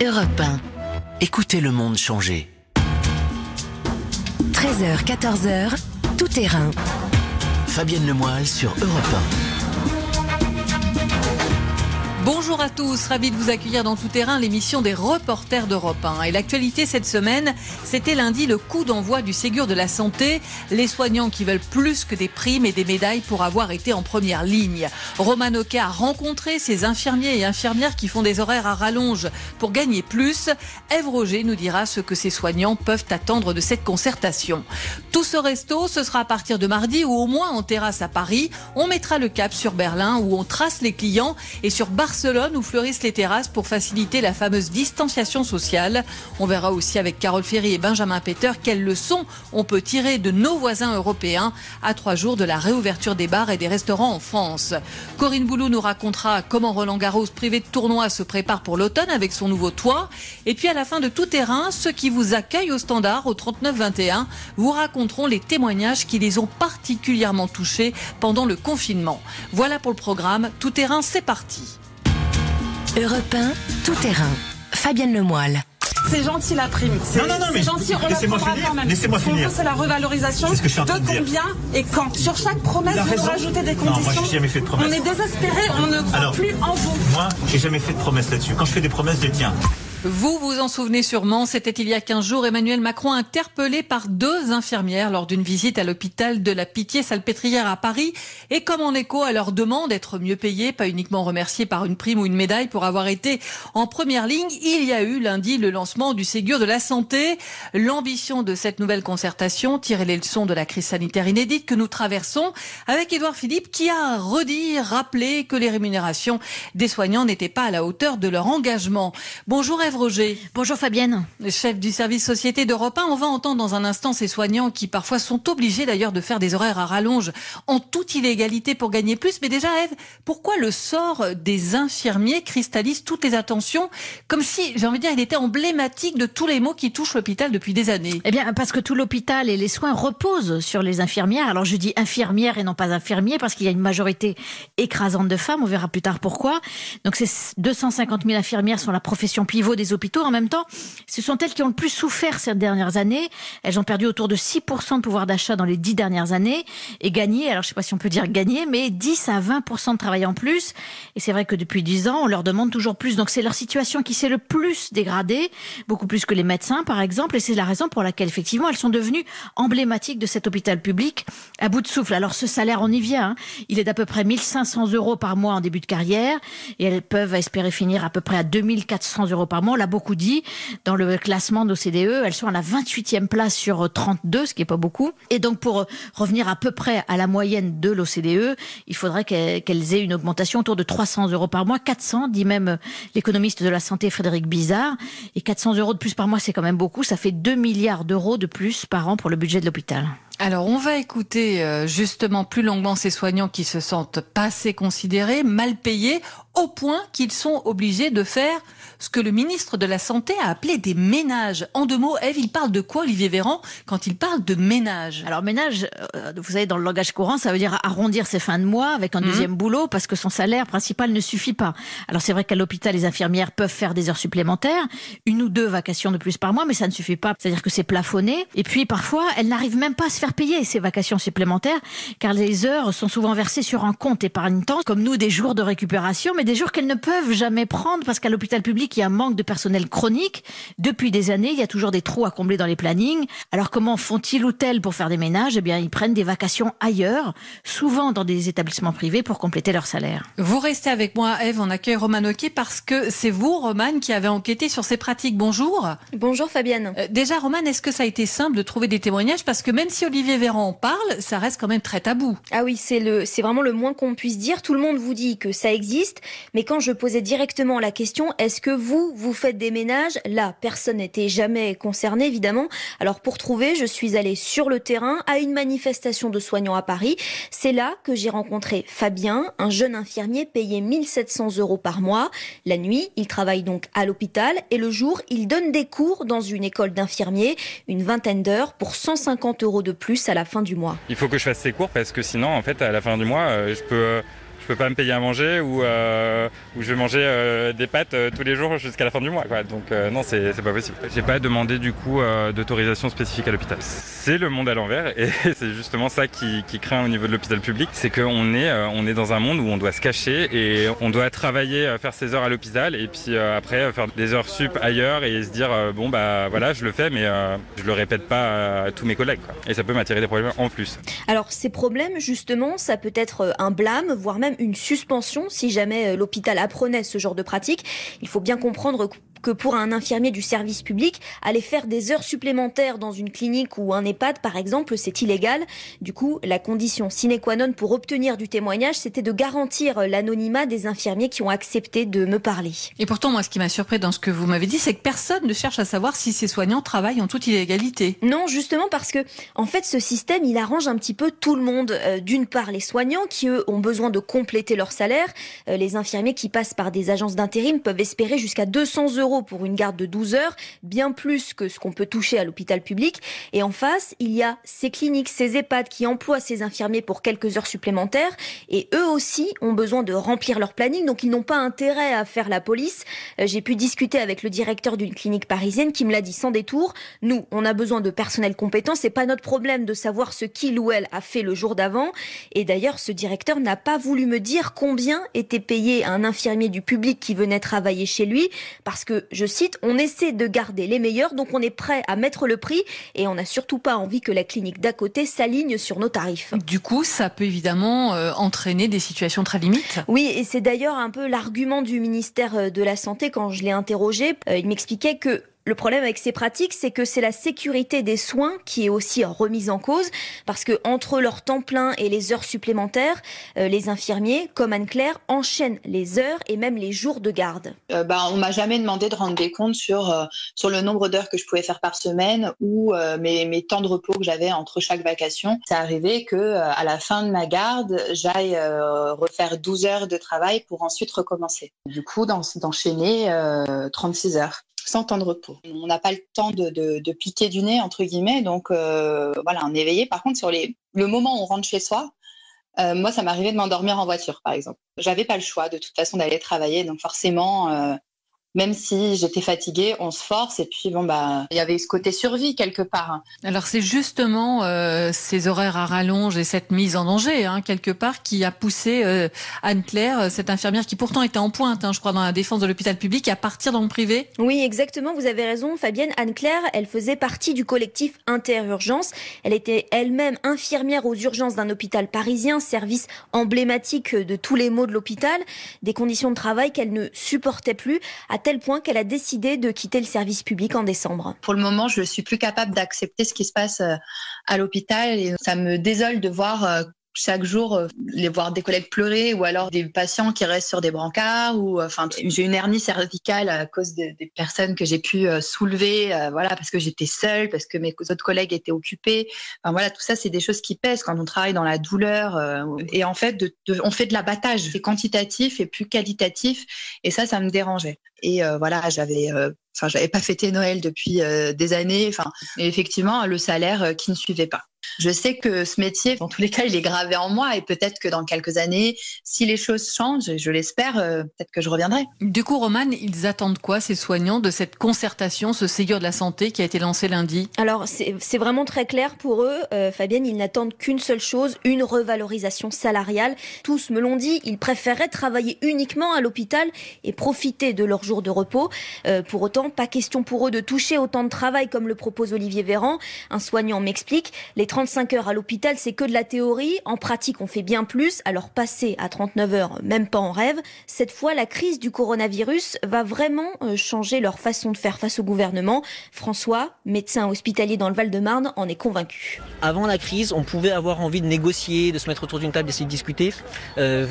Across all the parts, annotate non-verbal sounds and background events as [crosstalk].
Europe 1. Écoutez le monde changer. 13h, 14h, tout terrain. Fabienne Lemoyle sur Europe 1. Bonjour à tous, ravi de vous accueillir dans Tout Terrain, l'émission des reporters d'Europe 1. Et l'actualité cette semaine, c'était lundi le coup d'envoi du Ségur de la Santé. Les soignants qui veulent plus que des primes et des médailles pour avoir été en première ligne. Roman Oka a rencontré ces infirmiers et infirmières qui font des horaires à rallonge pour gagner plus. Eve Roger nous dira ce que ces soignants peuvent attendre de cette concertation. Tout ce resto, ce sera à partir de mardi ou au moins en terrasse à Paris. On mettra le cap sur Berlin où on trace les clients et sur Barcelone Barcelone où fleurissent les terrasses pour faciliter la fameuse distanciation sociale. On verra aussi avec Carole Ferry et Benjamin Peter quelles leçons on peut tirer de nos voisins européens à trois jours de la réouverture des bars et des restaurants en France. Corinne Boulou nous racontera comment Roland Garros privé de tournoi se prépare pour l'automne avec son nouveau toit. Et puis à la fin de tout terrain, ceux qui vous accueillent au standard au 39-21 vous raconteront les témoignages qui les ont particulièrement touchés pendant le confinement. Voilà pour le programme. Tout terrain, c'est parti. Europe 1, tout terrain. Fabienne Lemoyle. C'est gentil la prime. Non, non, non, mais gentil, on laissez-moi finir. Laissez-moi finir. C'est la revalorisation. C'est ce que je suis en train de, de dire. combien et quand Sur chaque promesse, vous rajoutez des conditions. Non, moi, j'ai jamais fait de promesse. On est désespéré, on ne croit Alors, plus en vous. Moi, j'ai jamais fait de promesse là-dessus. Quand je fais des promesses, je les tiens. Vous vous en souvenez sûrement, c'était il y a 15 jours, Emmanuel Macron interpellé par deux infirmières lors d'une visite à l'hôpital de la Pitié-Salpêtrière à Paris. Et comme en écho à leur demande d'être mieux payés, pas uniquement remerciés par une prime ou une médaille pour avoir été en première ligne, il y a eu lundi le lancement du Ségur de la Santé. L'ambition de cette nouvelle concertation, tirer les leçons de la crise sanitaire inédite que nous traversons, avec Édouard Philippe qui a redit, rappelé que les rémunérations des soignants n'étaient pas à la hauteur de leur engagement. Bonjour Roger. Bonjour Fabienne. Chef du service Société d'Europe 1, on va entendre dans un instant ces soignants qui parfois sont obligés d'ailleurs de faire des horaires à rallonge en toute illégalité pour gagner plus. Mais déjà Eve, pourquoi le sort des infirmiers cristallise toutes les attentions comme si, j'ai envie de dire, il était emblématique de tous les maux qui touchent l'hôpital depuis des années? Eh bien parce que tout l'hôpital et les soins reposent sur les infirmières. Alors je dis infirmières et non pas infirmiers parce qu'il y a une majorité écrasante de femmes, on verra plus tard pourquoi. Donc ces 250 000 infirmières sont la profession pivot des hôpitaux. En même temps, ce sont elles qui ont le plus souffert ces dernières années. Elles ont perdu autour de 6% de pouvoir d'achat dans les 10 dernières années et gagné, alors je ne sais pas si on peut dire gagner, mais 10 à 20% de travail en plus. Et c'est vrai que depuis 10 ans, on leur demande toujours plus. Donc c'est leur situation qui s'est le plus dégradée, beaucoup plus que les médecins par exemple. Et c'est la raison pour laquelle effectivement elles sont devenues emblématiques de cet hôpital public à bout de souffle. Alors ce salaire, on y vient. Hein. Il est d'à peu près 1500 euros par mois en début de carrière et elles peuvent espérer finir à peu près à 2400 euros par mois on l'a beaucoup dit, dans le classement d'OCDE, elles sont à la 28e place sur 32, ce qui est pas beaucoup. Et donc, pour revenir à peu près à la moyenne de l'OCDE, il faudrait qu'elles aient une augmentation autour de 300 euros par mois, 400, dit même l'économiste de la santé Frédéric Bizarre. Et 400 euros de plus par mois, c'est quand même beaucoup. Ça fait 2 milliards d'euros de plus par an pour le budget de l'hôpital. Alors, on va écouter euh, justement plus longuement ces soignants qui se sentent pas assez considérés, mal payés, au point qu'ils sont obligés de faire ce que le ministre de la Santé a appelé des ménages. En deux mots, Eve, il parle de quoi, Olivier Véran, quand il parle de ménage? Alors, ménage, euh, vous savez, dans le langage courant, ça veut dire arrondir ses fins de mois avec un mhm. deuxième boulot parce que son salaire principal ne suffit pas. Alors, c'est vrai qu'à l'hôpital, les infirmières peuvent faire des heures supplémentaires, une ou deux vacations de plus par mois, mais ça ne suffit pas. C'est-à-dire que c'est plafonné. Et puis, parfois, elles n'arrivent même pas à se faire payer ces vacations supplémentaires car les heures sont souvent versées sur un compte épargne-temps, comme nous, des jours de récupération, mais des jours qu'elles ne peuvent jamais prendre parce qu'à l'hôpital public, il y a un manque de personnel chronique. Depuis des années, il y a toujours des trous à combler dans les plannings. Alors comment font-ils ou elles pour faire des ménages? Eh bien, ils prennent des vacations ailleurs, souvent dans des établissements privés pour compléter leur salaire. Vous restez avec moi, Eve, on accueille Roman Oki parce que c'est vous, Roman, qui avez enquêté sur ces pratiques. Bonjour. Bonjour Fabienne. Euh, déjà, Roman, est-ce que ça a été simple de trouver des témoignages? Parce que même si Olivier Véran en parle, ça reste quand même très tabou. Ah oui, c'est le, c'est vraiment le moins qu'on puisse dire. Tout le monde vous dit que ça existe, mais quand je posais directement la question, est-ce que vous, vous faites des ménages? Là, personne n'était jamais concerné, évidemment. Alors pour trouver, je suis allée sur le terrain à une manifestation de soignants à Paris. C'est là que j'ai rencontré Fabien, un jeune infirmier payé 1700 euros par mois. La nuit, il travaille donc à l'hôpital et le jour, il donne des cours dans une école d'infirmiers, une vingtaine d'heures pour 150 euros de plus à la fin du mois. Il faut que je fasse ces cours parce que sinon, en fait, à la fin du mois, euh, je peux peux pas me payer à manger ou, ou je vais manger des pâtes tous les jours jusqu'à la fin du mois. Quoi. Donc non, c'est pas possible. J'ai pas demandé du coup d'autorisation spécifique à l'hôpital. C'est le monde à l'envers [laughs] et c'est justement ça qui, qui craint au niveau de l'hôpital public, c'est qu'on est, on est dans un monde où on doit se cacher et on doit travailler, faire ses heures à l'hôpital et puis après faire des heures sup ailleurs et se dire bon bah voilà je le fais mais je le répète pas à tous mes collègues. Et ça peut m'attirer des problèmes en plus. Alors ces problèmes, justement, ça peut être euh, un blâme, voire même une suspension si jamais euh, l'hôpital apprenait ce genre de pratique. Il faut bien comprendre que pour un infirmier du service public, aller faire des heures supplémentaires dans une clinique ou un EHPAD, par exemple, c'est illégal. Du coup, la condition sine qua non pour obtenir du témoignage, c'était de garantir l'anonymat des infirmiers qui ont accepté de me parler. Et pourtant, moi, ce qui m'a surpris dans ce que vous m'avez dit, c'est que personne ne cherche à savoir si ces soignants travaillent en toute illégalité. Non, justement parce que, en fait, ce système, il arrange un petit peu tout le monde. Euh, d'une part, les soignants qui, eux, ont besoin de compléter leur salaire. Euh, les infirmiers qui passent par des agences d'intérim peuvent espérer jusqu'à 200 euros pour une garde de 12 heures, bien plus que ce qu'on peut toucher à l'hôpital public. Et en face, il y a ces cliniques, ces EHPAD qui emploient ces infirmiers pour quelques heures supplémentaires. Et eux aussi ont besoin de remplir leur planning, donc ils n'ont pas intérêt à faire la police. Euh, j'ai pu discuter avec le directeur d'une clinique parisienne qui me l'a dit sans détour. Nous, on a besoin de personnel compétent. C'est pas notre problème de savoir ce qu'il ou elle a fait le jour d'avant. Et d'ailleurs, ce directeur n'a pas voulu me dire combien était payé un infirmier du public qui venait travailler chez lui, parce que je cite, on essaie de garder les meilleurs, donc on est prêt à mettre le prix et on n'a surtout pas envie que la clinique d'à côté s'aligne sur nos tarifs. Du coup, ça peut évidemment euh, entraîner des situations très limites. Oui, et c'est d'ailleurs un peu l'argument du ministère euh, de la Santé quand je l'ai interrogé. Euh, il m'expliquait que le problème avec ces pratiques, c'est que c'est la sécurité des soins qui est aussi remise en cause, parce que entre leur temps plein et les heures supplémentaires, euh, les infirmiers, comme Anne-Claire, enchaînent les heures et même les jours de garde. Euh, bah, on m'a jamais demandé de rendre des comptes sur, euh, sur le nombre d'heures que je pouvais faire par semaine ou euh, mes, mes, temps de repos que j'avais entre chaque vacation. C'est arrivé que à la fin de ma garde, j'aille refaire 12 heures de travail pour ensuite recommencer. Du coup, d'enchaîner 36 heures sans temps de repos. On n'a pas le temps de, de, piquer du nez, entre guillemets. Donc, euh, voilà, on est éveillé. Par contre, sur les, le moment où on rentre chez soi, euh, moi, ça m'arrivait de m'endormir en voiture, par exemple. J'avais pas le choix, de toute façon, d'aller travailler. Donc, forcément, euh, même si j'étais fatiguée, on se force. Et puis, bon, bah, il y avait ce côté survie quelque part. Hein. Alors, c'est justement euh, ces horaires à rallonge et cette mise en danger, hein, quelque part, qui a poussé euh, Anne-Claire, euh, cette infirmière qui pourtant était en pointe, hein, je crois, dans la défense de l'hôpital public, à partir dans le privé. Oui, exactement. Vous avez raison, Fabienne. Anne-Claire, elle faisait partie du collectif Interurgence. Elle était elle-même infirmière aux urgences d'un hôpital parisien, service emblématique de tous les maux de l'hôpital. Des conditions de travail qu'elle ne supportait plus. À tel point qu'elle a décidé de quitter le service public en décembre. Pour le moment, je suis plus capable d'accepter ce qui se passe euh, à l'hôpital et ça me désole de voir euh, chaque jour euh, les voir des collègues pleurer ou alors des patients qui restent sur des brancards ou enfin j'ai une hernie cervicale à cause des personnes que j'ai pu soulever voilà parce que j'étais seule parce que mes autres collègues étaient occupés enfin voilà tout ça c'est des choses qui pèsent quand on travaille dans la douleur et en fait on fait de l'abattage c'est quantitatif et plus qualitatif et ça ça me dérangeait et euh, voilà, j'avais, euh, enfin, j'avais pas fêté Noël depuis euh, des années. Enfin, effectivement, le salaire qui ne suivait pas. Je sais que ce métier, dans tous les cas, il est gravé en moi et peut-être que dans quelques années, si les choses changent, je l'espère, euh, peut-être que je reviendrai. Du coup, Roman, ils attendent quoi, ces soignants, de cette concertation, ce Ségur de la santé qui a été lancé lundi? Alors, c'est vraiment très clair pour eux, euh, Fabienne, ils n'attendent qu'une seule chose, une revalorisation salariale. Tous me l'ont dit, ils préféraient travailler uniquement à l'hôpital et profiter de leurs jours de repos. Euh, pour autant, pas question pour eux de toucher autant de travail comme le propose Olivier Véran. Un soignant m'explique, les 35 heures à l'hôpital, c'est que de la théorie. En pratique, on fait bien plus. Alors passer à 39 heures, même pas en rêve. Cette fois, la crise du coronavirus va vraiment euh, changer leur façon de faire face au gouvernement. François, médecin hospitalier dans le Val-de-Marne, en est convaincu. Avant la crise, on pouvait avoir envie de négocier, de se mettre autour d'une table, d'essayer de discuter. Euh,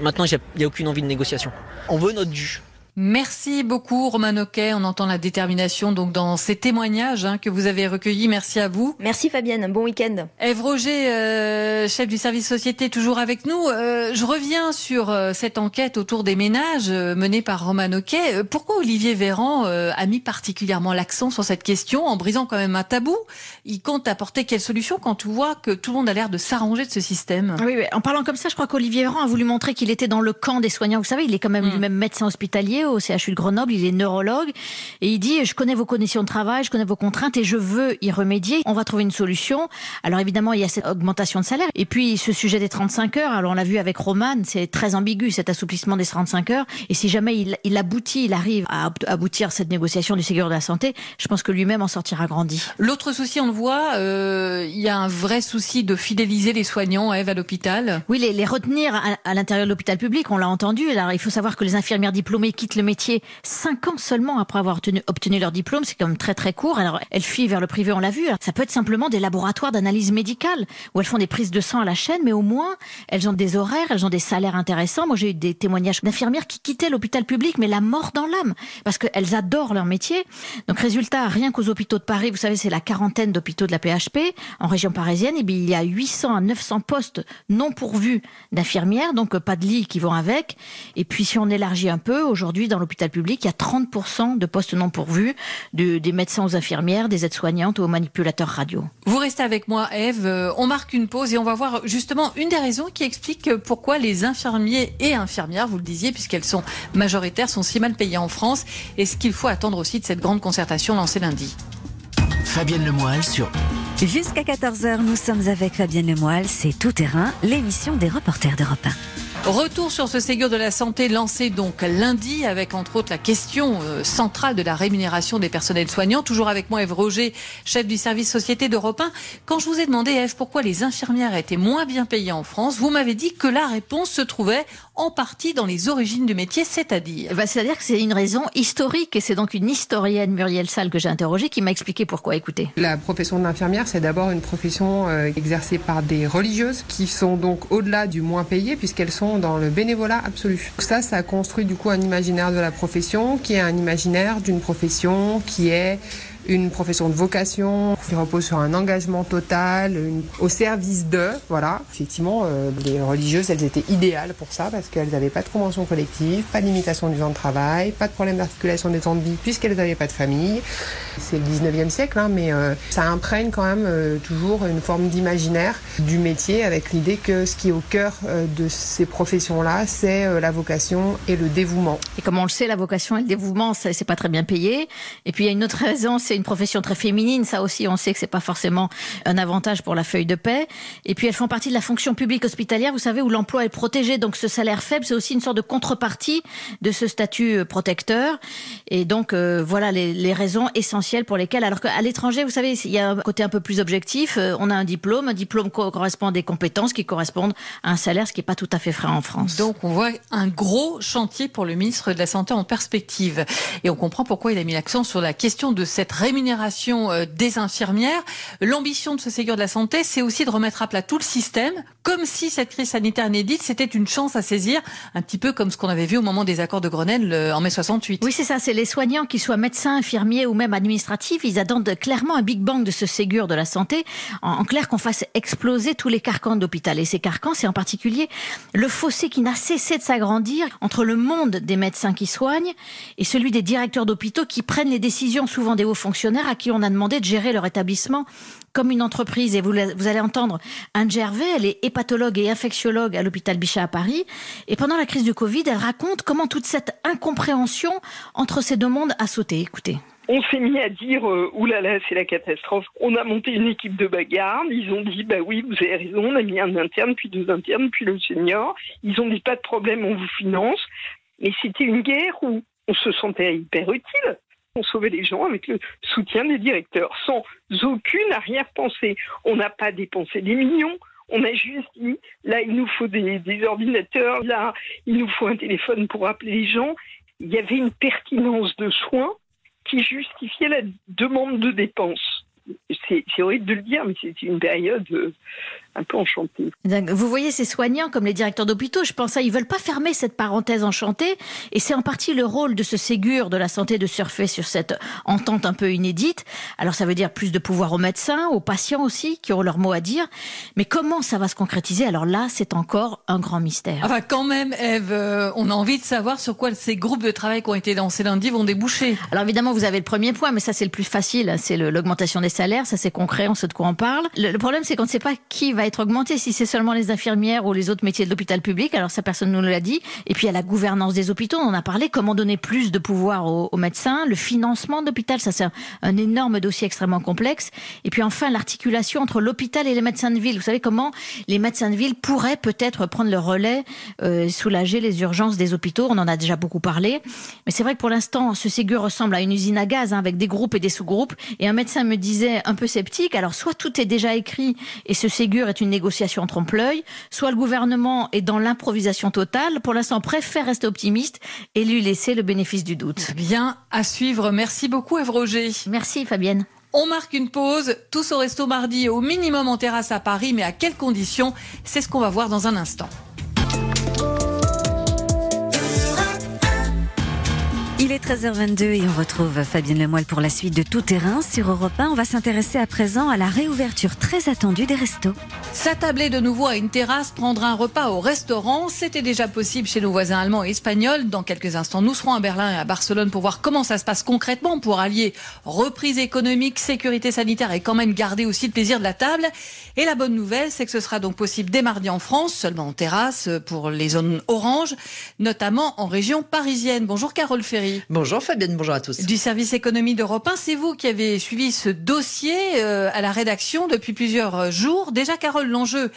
maintenant, il n'y a aucune envie de négociation. On veut notre dû. Merci beaucoup Roman Oquet. On entend la détermination donc dans ces témoignages hein, que vous avez recueillis. Merci à vous. Merci Fabienne. Bon week-end. Eve Roger, euh, chef du service société, toujours avec nous. Euh, je reviens sur euh, cette enquête autour des ménages menée par Roman Oquet. Pourquoi Olivier Véran a mis particulièrement l'accent sur cette question en brisant quand même un tabou? Il compte apporter quelle solution quand on voit que tout le monde a l'air de s'arranger de ce système? Oui, en parlant comme ça, je crois qu'Olivier Véran a voulu montrer qu'il était dans le camp des soignants. Vous savez, il est quand même mm. lui-même médecin hospitalier au CHU de Grenoble, il est neurologue et il dit je connais vos conditions de travail, je connais vos contraintes et je veux y remédier. On va trouver une solution. Alors évidemment, il y a cette augmentation de salaire et puis ce sujet des 35 heures. Alors on l'a vu avec Roman, c'est très ambigu cet assouplissement des 35 heures et si jamais il, aboutit, il arrive à aboutir cette négociation du Ségur de la santé, je pense que lui-même en sortira grandi. L'autre souci, on le voit, euh, il y a un vrai souci de fidéliser les soignants, Eve, à l'hôpital. Oui, les, retenir à, à l'intérieur de l'hôpital public, on l'a entendu. Alors il faut savoir que les infirmières diplômées quittent le métier cinq ans seulement après avoir obtenu, leur diplôme. C'est quand même très très court. Alors elles fuient vers le privé, on l'a vu. ça peut être simplement des laboratoires d'analyse médicale où elles font des prises de sang à la chaîne, mais au moins elles ont des horaires, elles ont des salaires intéressants. Moi j'ai eu des témoignages d'infirmières qui quittaient l'hôpital public, mais la mort dans l'âme parce qu'elles adorent leur métier. Donc résultat, rien qu'aux hôpitaux de Paris, vous savez, c'est la quarantaine d'hôpitaux de la PHP en région parisienne. Bien il y a 800 à 900 postes non pourvus d'infirmières, donc pas de lits qui vont avec. Et puis si on élargit un peu, aujourd'hui dans l'hôpital public, il y a 30% de postes non pourvus, des médecins aux infirmières, des aides-soignantes aux manipulateurs radio. Vous restez avec moi, Eve. Euh, on marque une pause et on va voir justement une des raisons qui explique pourquoi les infirmiers et infirmières, vous le disiez, puisqu'elles sont majoritaires, sont si mal payées en France et ce qu'il faut attendre aussi de cette grande concertation lancée lundi. Fabienne Lemoyle sur Jusqu'à 14h, nous sommes avec Fabienne Lemoyle, c'est Tout Terrain, l'émission des reporters d'Europe 1. Retour sur ce Ségur de la santé lancé donc lundi avec entre autres la question euh, centrale de la rémunération des personnels soignants. Toujours avec moi Eve Roger, chef du service société d'Europe 1. Quand je vous ai demandé Eve pourquoi les infirmières étaient moins bien payées en France, vous m'avez dit que la réponse se trouvait en partie dans les origines du métier, c'est-à-dire ben, C'est-à-dire que c'est une raison historique et c'est donc une historienne, Muriel Salle, que j'ai interrogée, qui m'a expliqué pourquoi. Écoutez. La profession d'infirmière, c'est d'abord une profession euh, exercée par des religieuses qui sont donc au-delà du moins payées puisqu'elles sont dans le bénévolat absolu. Ça, ça construit du coup un imaginaire de la profession qui est un imaginaire d'une profession qui est une profession de vocation qui repose sur un engagement total, au service de, voilà. Effectivement, euh, les religieuses, elles étaient idéales pour ça parce qu'elles n'avaient pas de convention collective, pas de limitation du temps de travail, pas de problème d'articulation des temps de vie puisqu'elles n'avaient pas de famille. C'est le 19e siècle, hein, mais euh, ça imprègne quand même euh, toujours une forme d'imaginaire du métier avec l'idée que ce qui est au cœur de ces professions-là, c'est la vocation et le dévouement. Et comme on le sait, la vocation et le dévouement, c'est pas très bien payé. Et puis il y a une autre raison, une profession très féminine. Ça aussi, on sait que c'est pas forcément un avantage pour la feuille de paix. Et puis elles font partie de la fonction publique hospitalière, vous savez, où l'emploi est protégé. Donc ce salaire faible, c'est aussi une sorte de contrepartie de ce statut euh, protecteur. Et donc euh, voilà les, les, raisons essentielles pour lesquelles, alors qu'à l'étranger, vous savez, il y a un côté un peu plus objectif. Euh, on a un diplôme, un diplôme correspond à des compétences qui correspondent à un salaire, ce qui n'est pas tout à fait frais en France. Donc on voit un gros chantier pour le ministre de la Santé en perspective. Et on comprend pourquoi il a mis l'accent sur la question de cette rémunération euh, des infirmières. L'ambition de ce Ségur de la Santé, c'est aussi de remettre à plat tout le système, comme si cette crise sanitaire inédite, c'était une chance à saisir, un petit peu comme ce qu'on avait vu au moment des accords de Grenelle euh, en mai 68. Oui, c'est ça, c'est les soignants, qu'ils soient médecins, infirmiers ou même administratifs, ils attendent clairement un Big Bang de ce Ségur de la Santé, en, clair qu'on fasse exploser tous les carcans d'hôpital. Et ces carcans, c'est en particulier le fossé qui n'a cessé de s'agrandir entre le monde des médecins qui soignent et celui des directeurs d'hôpitaux qui prennent les décisions, souvent des hauts fonctionnaires, à qui on a demandé de gérer leur établissement comme une entreprise. Et vous, vous allez entendre Anne Gervais, elle est hépatologue et infectiologue à l'hôpital Bichat à Paris. Et pendant la crise du Covid, elle raconte comment toute cette incompréhension entre ces deux mondes a sauté. Écoutez. On s'est mis à dire euh, oulala, c'est la catastrophe. On a monté une équipe de bagarre. Ils ont dit bah oui, vous avez raison. On a mis un interne, puis deux internes, puis le senior. Ils ont dit pas de problème, on vous finance. Mais c'était une guerre où on se sentait hyper utile. On sauvait les gens avec le soutien des directeurs, sans aucune arrière-pensée. On n'a pas dépensé des millions. On a juste dit, là, il nous faut des, ordinateurs, là, il nous faut un téléphone pour appeler les gens. Il y avait une pertinence de soins qui justifiait la demande de dépenses. C'est horrible de le dire, mais c'est une période euh, un peu enchantée. Vous voyez ces soignants comme les directeurs d'hôpitaux, je pense à, ils veulent pas fermer cette parenthèse enchantée, et c'est en partie le rôle de ce Ségur de la santé de surfer sur cette entente un peu inédite. Alors ça veut dire plus de pouvoir aux médecins, aux patients aussi, qui ont leur mot à dire, mais comment ça va se concrétiser? Alors là, c'est encore un grand mystère. Enfin, quand même, Eve, euh, on a envie de savoir sur quoi ces groupes de travail qui ont été lancés lundi vont déboucher. Alors évidemment, vous avez le premier point, mais ça c'est le plus facile, c'est l'augmentation des salaires, ça c'est concret, on sait de quoi on parle. Le, problème, c'est qu'on ne sait pas qui va être augmenté, si c'est seulement les infirmières ou les autres métiers de l'hôpital public. Alors ça, personne ne nous l'a dit. Et puis a la gouvernance des hôpitaux, on en a parlé. Comment donner plus de pouvoir aux, médecins, le financement d'hôpital, ça c'est un, énorme dossier extrêmement complexe. Et puis enfin l'articulation entre l'hôpital et les médecins de ville. Vous savez comment les médecins de ville pourraient peut-être prendre le relais, euh, soulager les urgences des hôpitaux. On en a déjà beaucoup parlé. Mais c'est vrai que pour l'instant, ce Ségur ressemble à une usine à gaz hein, avec des groupes et des sous-groupes. Et un médecin me disait un peu sceptique. Alors soit tout est déjà écrit et ce Ségur est une négociation en trompe-l'œil, soit le gouvernement est dans l'improvisation totale. Pour l'instant, préfère rester optimiste et lui laisser le bénéfice du doute. Bien à suivre. Merci beaucoup, Eve Roger. Merci, Fabienne. On marque une pause, tous au resto mardi, au minimum en terrasse à Paris, mais à quelles conditions? C'est ce qu'on va voir dans un instant. Il est 13h22 et on retrouve Fabienne Lemoyle pour la suite de Tout Terrain sur Europe 1. On va s'intéresser à présent à la réouverture très attendue des restos. S'attabler de nouveau à une terrasse, prendre un repas au restaurant, c'était déjà possible chez nos voisins allemands et espagnols. Dans quelques instants, nous serons à Berlin et à Barcelone pour voir comment ça se passe concrètement pour allier reprise économique, sécurité sanitaire et quand même garder aussi le plaisir de la table. Et la bonne nouvelle, c'est que ce sera donc possible dès mardi en France, seulement en terrasse pour les zones oranges, notamment en région parisienne. Bonjour Carole Ferry. Bonjour Fabienne, bonjour à tous. Du service économie d'Europe 1, c'est vous qui avez suivi ce dossier euh, à la rédaction depuis plusieurs jours. Déjà, Carole, l'enjeu,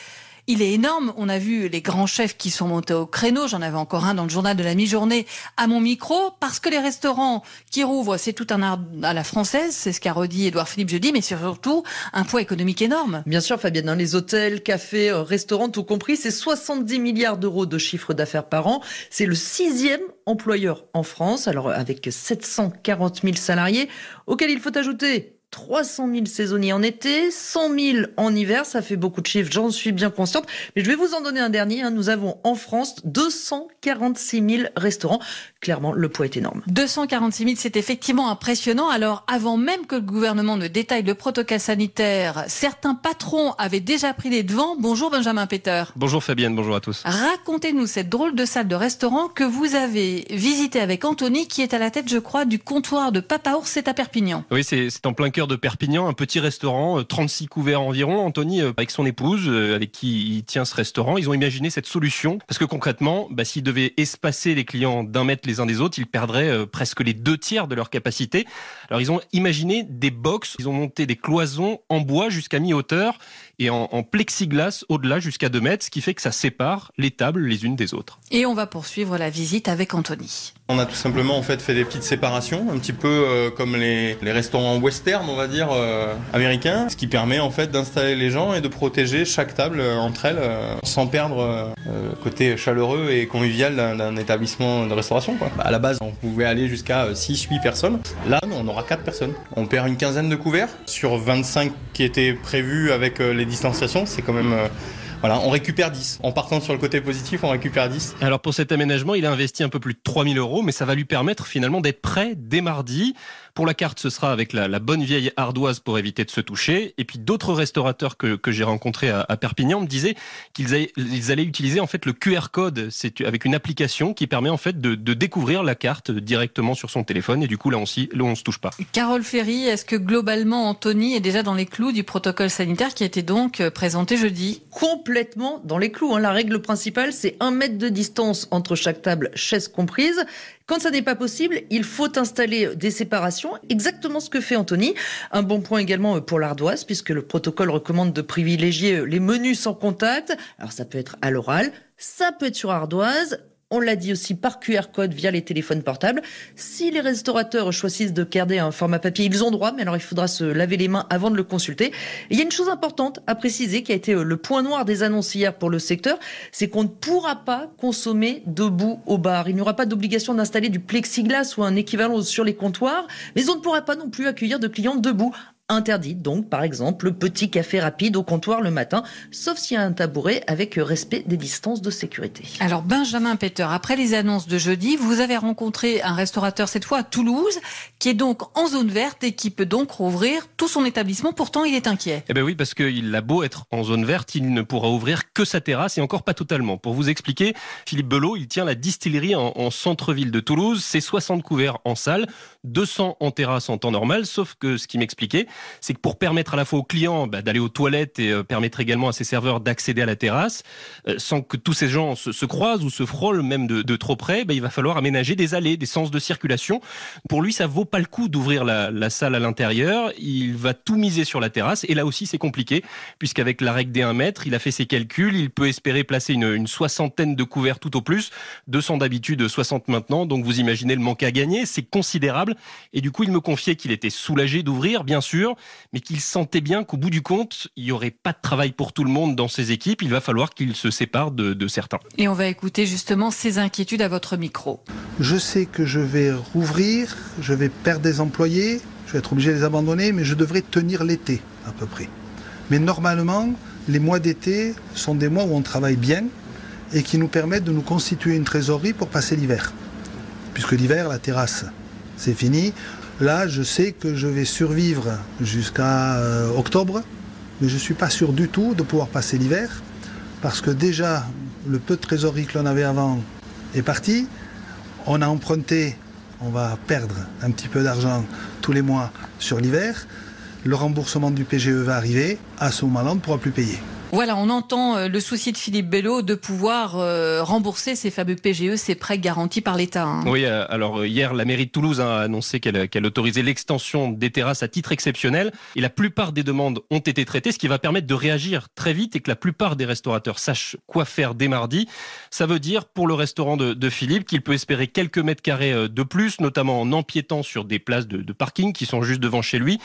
il est énorme. On a vu les grands chefs qui sont montés au créneau. J'en avais encore un dans le journal de la mi-journée à mon micro parce que les restaurants qui rouvrent, c'est tout un art à la française. C'est ce qu'a redit Édouard Philippe jeudi, mais surtout un poids économique énorme. Bien sûr, Fabienne, hein, les hôtels, cafés, euh, restaurants, tout compris, c'est 70 milliards d'euros de chiffre d'affaires par an. C'est le sixième employeur en France, alors avec 740 000 salariés, auxquels il faut ajouter 300 000 saisonniers en été, 100 000 en hiver, ça fait beaucoup de chiffres, j'en suis bien consciente. Mais je vais vous en donner un dernier. Hein. Nous avons en France 246 000 restaurants. Clairement, le poids est énorme. 246 000, c'est effectivement impressionnant. Alors, avant même que le gouvernement ne détaille le protocole sanitaire, certains patrons avaient déjà pris les devants. Bonjour Benjamin Peter. Bonjour Fabienne, bonjour à tous. Racontez-nous cette drôle de salle de restaurant que vous avez visitée avec Anthony, qui est à la tête, je crois, du comptoir de Papa Ours, c'est à Perpignan. Oui, c'est en plein cœur de Perpignan, un petit restaurant, 36 euh, couverts environ. Anthony, euh, avec son épouse, euh, avec qui il tient ce restaurant, ils ont imaginé cette solution parce que concrètement, bah, s'ils devaient espacer les clients d'un mètre les uns des autres, ils perdraient presque les deux tiers de leur capacité. Alors ils ont imaginé des box, ils ont monté des cloisons en bois jusqu'à mi-hauteur et en, en plexiglas au-delà jusqu'à 2 mètres, ce qui fait que ça sépare les tables les unes des autres. Et on va poursuivre la visite avec Anthony. On a tout simplement en fait fait des petites séparations, un petit peu euh, comme les, les, restaurants western, on va dire euh, américains, ce qui permet en fait d'installer les gens et de protéger chaque table euh, entre elles sans perdre le côté chaleureux et convivial d'un établissement de restauration. Quoi. À la base, on pouvait aller jusqu'à 6-8 personnes. Là, on aura 4 personnes. On perd une quinzaine de couverts sur 25 qui étaient prévus avec les distanciation, c'est quand même euh, voilà, on récupère 10. En partant sur le côté positif, on récupère 10. Alors pour cet aménagement, il a investi un peu plus de 3000 euros, mais ça va lui permettre finalement d'être prêt dès mardi. Pour la carte, ce sera avec la, bonne vieille ardoise pour éviter de se toucher. Et puis d'autres restaurateurs que, j'ai rencontrés à, Perpignan me disaient qu'ils allaient, allaient utiliser en fait le QR code, c'est avec une application qui permet en fait de, découvrir la carte directement sur son téléphone. Et du coup là on, là, on se touche pas. Carole Ferry, est-ce que globalement Anthony est déjà dans les clous du protocole sanitaire qui a été donc euh, présenté jeudi? Complètement dans les clous. Hein. La règle principale, c'est un mètre de distance entre chaque table, chaise comprise. Quand ça n'est pas possible, il faut installer des séparations, exactement ce que fait Anthony. Un bon point également pour l'ardoise, puisque le protocole recommande de privilégier les menus sans contact. Alors ça peut être à l'oral, ça peut être sur ardoise, on l'a dit aussi par QR code via les téléphones portables. Si les restaurateurs choisissent de garder un format papier, ils ont droit, mais alors il faudra se laver les mains avant de le consulter. il y a une chose importante à préciser qui a été euh, le point noir des annonces hier pour le secteur, c'est qu'on ne pourra pas consommer debout au bar. Il n'y aura pas d'obligation d'installer du plexiglas ou un équivalent sur les comptoirs, mais on ne pourra pas non plus accueillir de clients debout Interdite donc, par exemple, le petit café rapide au comptoir le matin, sauf s'il y a un tabouret avec respect des distances de sécurité. Alors Benjamin Peter, après les annonces de jeudi, vous avez rencontré un restaurateur cette fois à Toulouse, qui est donc en zone verte et qui peut donc rouvrir tout son établissement. Pourtant, il est inquiet. Eh bien oui, parce qu'il a beau être en zone verte, il ne pourra ouvrir que sa terrasse et encore pas totalement. Pour vous expliquer, Philippe Belot, il tient la distillerie en, en centre-ville de Toulouse. C'est 60 couverts en salle, 200 en terrasse en temps normal, sauf que ce qui m'expliquait, c'est que pour permettre à la fois aux clients bah, d'aller aux toilettes et euh, permettre également à ses serveurs d'accéder à la terrasse, euh, sans que tous ces gens se, se croisent ou se frôlent même de, de trop près, bah, il va falloir aménager des allées, des sens de circulation. Pour lui, ça vaut pas le coup d'ouvrir la, la salle à l'intérieur. Il va tout miser sur la terrasse. Et là aussi, c'est compliqué, puisqu'avec la règle des 1 mètre, il a fait ses calculs. Il peut espérer placer une, une soixantaine de couverts tout au plus. 200 d'habitude, 60 maintenant. Donc vous imaginez le manque à gagner. C'est considérable. Et du coup, il me confiait qu'il était soulagé d'ouvrir, bien sûr, mais qu'il sentait bien qu'au bout du compte, il n'y aurait pas de travail pour tout le monde dans ses équipes. Il va falloir qu'il se sépare de, de certains. Et on va écouter justement ses inquiétudes à votre micro. Je sais que je vais rouvrir, je vais perdre des employés, je vais être obligé de les abandonner, mais je devrais tenir l'été à peu près. Mais normalement, les mois d'été sont des mois où on travaille bien et qui nous permettent de nous constituer une trésorerie pour passer l'hiver. Puisque l'hiver, la terrasse, c'est fini. Là, je sais que je vais survivre jusqu'à euh, octobre, mais je ne suis pas sûr du tout de pouvoir passer l'hiver, parce que déjà, le peu de trésorerie que l'on avait avant est parti. On a emprunté, on va perdre un petit peu d'argent tous les mois sur l'hiver. Le remboursement du PGE va arriver. À ce moment-là, on ne pourra plus payer. Voilà, on entend euh, le souci de Philippe Bello de pouvoir euh, rembourser ces fameux PGE, ces prêts garantis par l'État. Hein. Oui, euh, alors hier, la mairie de Toulouse a annoncé qu'elle qu'elle autorisait l'extension des terrasses à titre exceptionnel. Et la plupart des demandes ont été traitées, ce qui va permettre de réagir très vite et que la plupart des restaurateurs sachent quoi faire dès mardi. Ça veut dire pour le restaurant de, Philippe qu'il peut espérer quelques mètres carrés de plus, notamment en empiétant sur des places de, parking qui sont juste devant chez lui.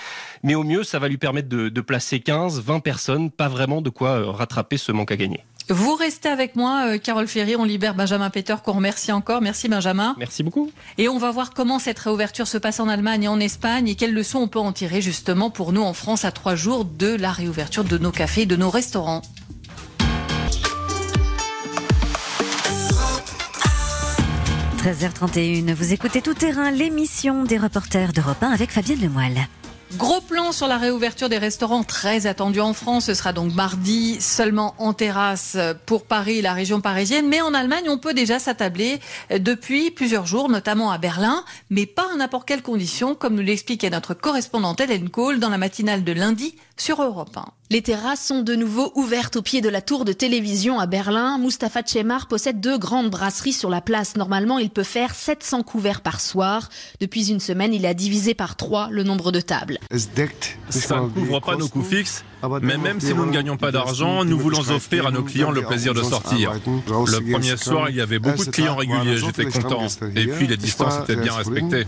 Mais au mieux, ça va lui permettre de placer 15, 20 personnes, pas vraiment de quoi euh, rattraper ce manque à gagner. Vous restez avec moi, euh, Carole Ferry. On libère Benjamin Peter, qu'on remercie encore. Merci Benjamin. Merci beaucoup. Et on va voir comment cette réouverture se passe en Allemagne et en Espagne et quelles leçons on peut en tirer justement pour nous en France à trois jours de la réouverture de nos cafés et de nos restaurants. – 13h31, vous écoutez Tout Terrain, l'émission des reporters d'Europe 1 avec Fabienne Lemoyle. Gros plan sur la réouverture des restaurants très attendu en France. Ce sera donc mardi seulement en terrasse pour Paris la région parisienne. Mais en Allemagne, on peut déjà s'attabler depuis plusieurs jours, notamment à Berlin, mais pas à n'importe quelle condition, comme nous l'expliquait notre correspondante Hélène Kohl dans la matinale de lundi sur Europe 1. Les terrasses sont de nouveau ouvertes au pied de la tour de télévision à Berlin. Mustapha Tchemar possède deux grandes brasseries sur la place. Normalement, il peut faire 700 couverts par soir. Depuis une semaine, il a divisé par trois le nombre de tables. Ça ne couvre pas nos coûts fixes, mais même si nous ne gagnons pas d'argent, nous voulons offrir à nos clients le plaisir de sortir. Le premier soir, il y avait beaucoup de clients réguliers, j'étais content. Et puis les distances étaient bien respectées.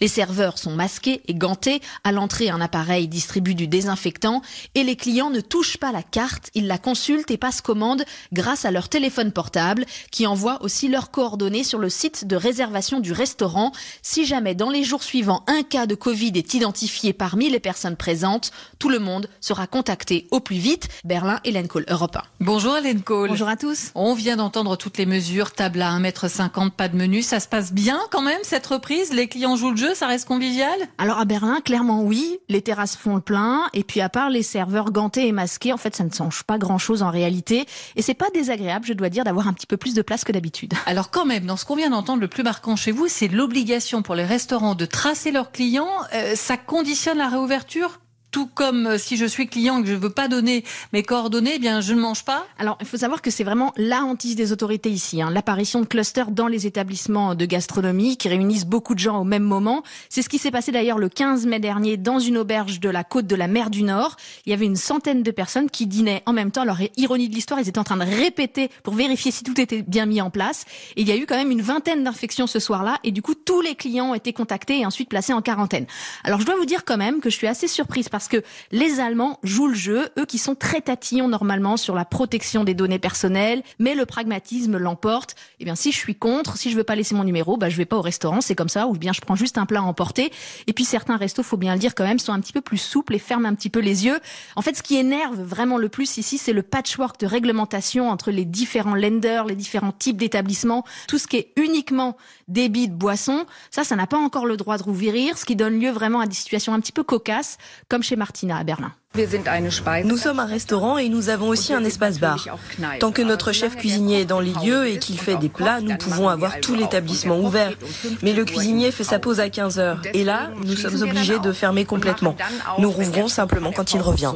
Les serveurs sont masqués et gantés. À l'entrée, un appareil distribue du désinfectant et les clients ne touchent pas la carte, ils la consultent et passent commande grâce à leur téléphone portable qui envoie aussi leurs coordonnées sur le site de réservation du restaurant. Si jamais dans les jours suivants un cas de Covid est identifié parmi les personnes présentes, tout le monde sera contacté au plus vite. Berlin, Hélène Kohl, Europe 1. Bonjour Hélène Kohl. Bonjour à tous. On vient d'entendre toutes les mesures, table à 1m50, pas de menu. Ça se passe bien quand même cette reprise? Les clients jouent le jeu, ça reste convivial? Alors à Berlin, clairement oui. Les terrasses font le plein. Et puis à part les serveurs gantés et masqués, en fait ça ne change pas grand-chose en réalité. Et c'est pas désagréable, je dois dire, d'avoir un petit peu plus de place que d'habitude. Alors quand même, dans ce qu'on vient d'entendre, le plus marquant chez vous, c'est l'obligation pour les restaurants de tracer leurs clients. Euh, ça conditionne la réouverture? Tout comme euh, si je suis client et que je ne veux pas donner mes coordonnées, eh bien je ne mange pas Alors, il faut savoir que c'est vraiment la hantise des autorités ici. Hein. L'apparition de clusters dans les établissements de gastronomie qui réunissent beaucoup de gens au même moment. C'est ce qui s'est passé d'ailleurs le 15 mai dernier dans une auberge de la côte de la mer du Nord. Il y avait une centaine de personnes qui dînaient en même temps. Alors, ironie de l'histoire, ils étaient en train de répéter pour vérifier si tout était bien mis en place. Et il y a eu quand même une vingtaine d'infections ce soir-là. Et du coup, tous les clients ont été contactés et ensuite placés en quarantaine. Alors, je dois vous dire quand même que je suis assez surprise par parce que les Allemands jouent le jeu, eux qui sont très tatillons normalement sur la protection des données personnelles, mais le pragmatisme l'emporte. Eh bien, si je suis contre, si je veux pas laisser mon numéro, bah, je vais pas au restaurant, c'est comme ça, ou bien je prends juste un plat à emporter. Et puis certains restos, faut bien le dire quand même, sont un petit peu plus souples et ferment un petit peu les yeux. En fait, ce qui énerve vraiment le plus ici, c'est le patchwork de réglementation entre les différents lenders, les différents types d'établissements, tout ce qui est uniquement débit de boissons. Ça, ça n'a pas encore le droit de rouvrir, ce qui donne lieu vraiment à des situations un petit peu cocasses, comme chez Martina à Berlin. Nous sommes un restaurant et nous avons aussi un espace bar. Tant que notre chef cuisinier est dans les lieux et qu'il fait des plats, nous pouvons avoir tout l'établissement ouvert. Mais le cuisinier fait sa pause à 15 heures. Et là, nous sommes obligés de fermer complètement. Nous rouvrons simplement quand il revient.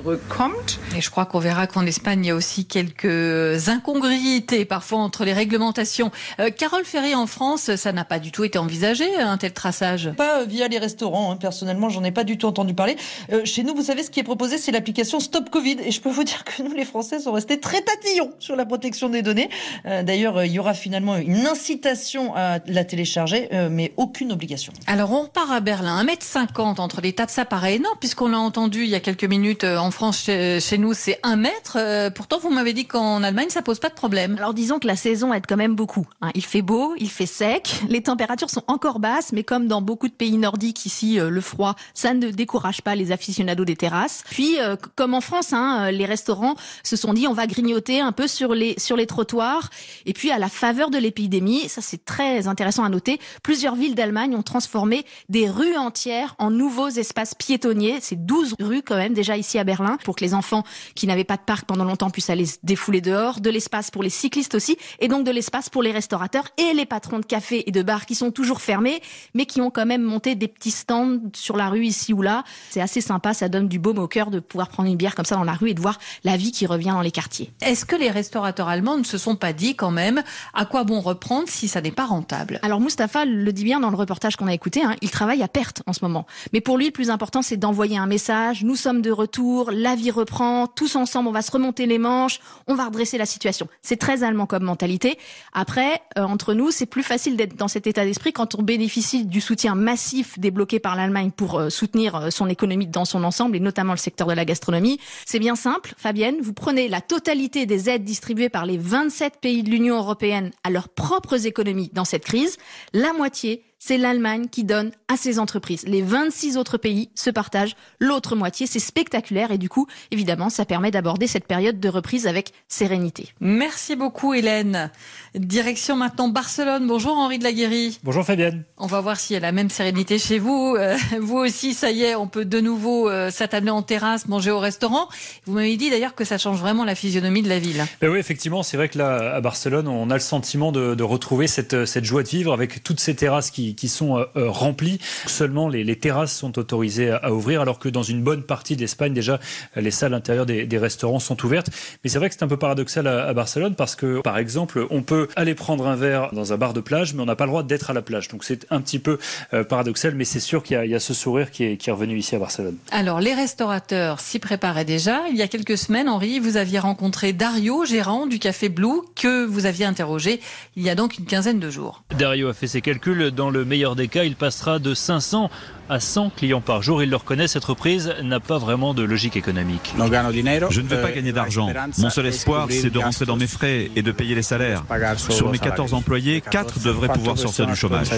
Et je crois qu'on verra qu'en Espagne, il y a aussi quelques incongruités parfois entre les réglementations. Euh, Carole Ferry, en France, ça n'a pas du tout été envisagé, un tel traçage? Pas via les restaurants. Hein. Personnellement, j'en ai pas du tout entendu parler. Euh, chez nous, vous savez, ce qui est proposé, c'est l'application Stop Covid. Et je peux vous dire que nous, les Français, sont restés très tatillons sur la protection des données. Euh, d'ailleurs, euh, il y aura finalement une incitation à la télécharger, euh, mais aucune obligation. Alors, on repart à Berlin. 1m50 entre les tables, ça paraît énorme, puisqu'on l'a entendu il y a quelques minutes en France, chez, nous, c'est 1 mètre. pourtant, vous m'avez dit qu'en Allemagne, ça pose pas de problème. Alors, disons que la saison aide quand même beaucoup. Hein. Il fait beau, il fait sec, les températures sont encore basses, mais comme dans beaucoup de pays nordiques ici, le froid, ça ne décourage pas les aficionados des terrasses. Puis, euh, comme en France, hein, euh, les restaurants se sont dit on va grignoter un peu sur les sur les trottoirs. Et puis à la faveur de l'épidémie, ça c'est très intéressant à noter, plusieurs villes d'Allemagne ont transformé des rues entières en nouveaux espaces piétonniers. C'est 12 rues quand même déjà ici à Berlin pour que les enfants qui n'avaient pas de parc pendant longtemps puissent aller se défouler dehors, de l'espace pour les cyclistes aussi, et donc de l'espace pour les restaurateurs et les patrons de cafés et de bars qui sont toujours fermés, mais qui ont quand même monté des petits stands sur la rue ici ou là. C'est assez sympa, ça donne du baume au cœur de pouvoir prendre une bière comme ça dans la rue et de voir la vie qui revient dans les quartiers. Est-ce que les restaurateurs allemands ne se sont pas dit quand même à quoi bon reprendre si ça n'est pas rentable? Alors Mustapha le dit bien dans le reportage qu'on a écouté, hein, il travaille à perte en ce moment. Mais pour lui, le plus important, c'est d'envoyer un message, nous sommes de retour, la vie reprend, tous ensemble, on va se remonter les manches, on va redresser la situation. C'est très allemand comme mentalité. Après, euh, entre nous, c'est plus facile d'être dans cet état d'esprit quand on bénéficie du soutien massif débloqué par l'Allemagne pour euh, soutenir euh, son économie dans son ensemble et notamment le secteur de la gastronomie. C'est bien simple, Fabienne, vous prenez la totalité des aides distribuées par les 27 pays de l'Union européenne à leurs propres économies dans cette crise, la moitié c'est l'Allemagne qui donne à ses entreprises. Les 26 autres pays se partagent l'autre moitié. C'est spectaculaire et du coup, évidemment, ça permet d'aborder cette période de reprise avec sérénité. Merci beaucoup Hélène. Direction maintenant Barcelone. Bonjour Henri de la Guéry. Bonjour Fabienne. On va voir s'il y a la même sérénité chez vous. Euh, vous aussi, ça y est, on peut de nouveau euh, s'attabler en terrasse, manger au restaurant. Vous m'avez dit d'ailleurs que ça change vraiment la physionomie de la ville. Ben oui, effectivement, c'est vrai que là, à Barcelone, on a le sentiment de, de retrouver cette, cette joie de vivre avec toutes ces terrasses qui qui, sont euh, euh, remplis. Seulement les, les, terrasses sont autorisées à, ouvrir, alors que dans une bonne partie d'Espagne, déjà, les salles intérieures des, des, restaurants sont ouvertes. Mais c'est vrai que c'est un peu paradoxal à, à, Barcelone parce que, par exemple, on peut aller prendre un verre dans un bar de plage, mais on n'a pas le droit d'être à la plage. Donc c'est un petit peu euh, paradoxal, mais c'est sûr qu'il y, y, a ce sourire qui est, qui est revenu ici à Barcelone. Alors les restaurateurs s'y préparaient déjà. Il y a quelques semaines, Henri, vous aviez rencontré Dario, gérant du Café Blue, que vous aviez interrogé il y a donc une quinzaine de jours. Dario a fait ses calculs dans le meilleur des cas, il passera de 500 à 100 clients par jour. Il le reconnaît, cette reprise n'a pas vraiment de logique économique. Je ne vais pas gagner d'argent. Mon seul espoir, c'est de rentrer dans mes frais et de payer les salaires. Sur mes 14 employés, 4 devraient pouvoir sortir du chômage.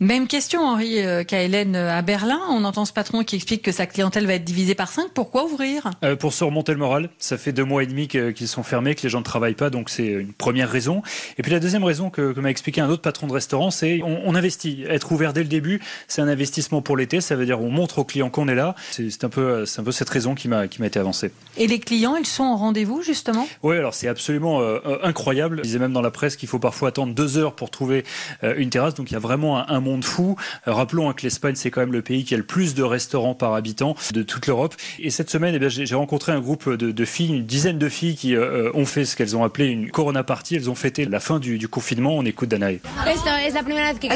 Même question, Henri euh, Hélène à Berlin. On entend ce patron qui explique que sa clientèle va être divisée par 5. Pourquoi ouvrir? Euh, Pour se remonter le moral. Ça fait deux mois et demi qu'ils sont fermés, que les gens ne travaillent pas, donc c'est une première raison. Et puis la deuxième raison que, que m'a expliqué un autre patron de restaurant, c'est on, on investit. Être ouvert dès le début, c'est un investissement pour l'été. Ça veut dire on montre aux clients qu'on est là. C'est un peu, c'est un peu cette raison qui m'a qui m'a été avancée. Et les clients, ils sont au rendez-vous justement? Oui, alors c'est absolument euh, incroyable. Je disais même dans la presse qu'il faut parfois attendre deux heures pour trouver euh, une terrasse. Donc il y a vraiment un, un monde fou. Euh, rappelons hein, que l'Espagne c'est quand même le pays qui a le plus de restaurants par habitant de toute l'Europe. Et cette semaine, eh j'ai rencontré un groupe de, de, filles, une dizaine de filles qui euh, ont fait ce qu'elles ont appelé une Corona Party. Elles ont fêté la fin du, du confinement. On écoute Danae. Ah,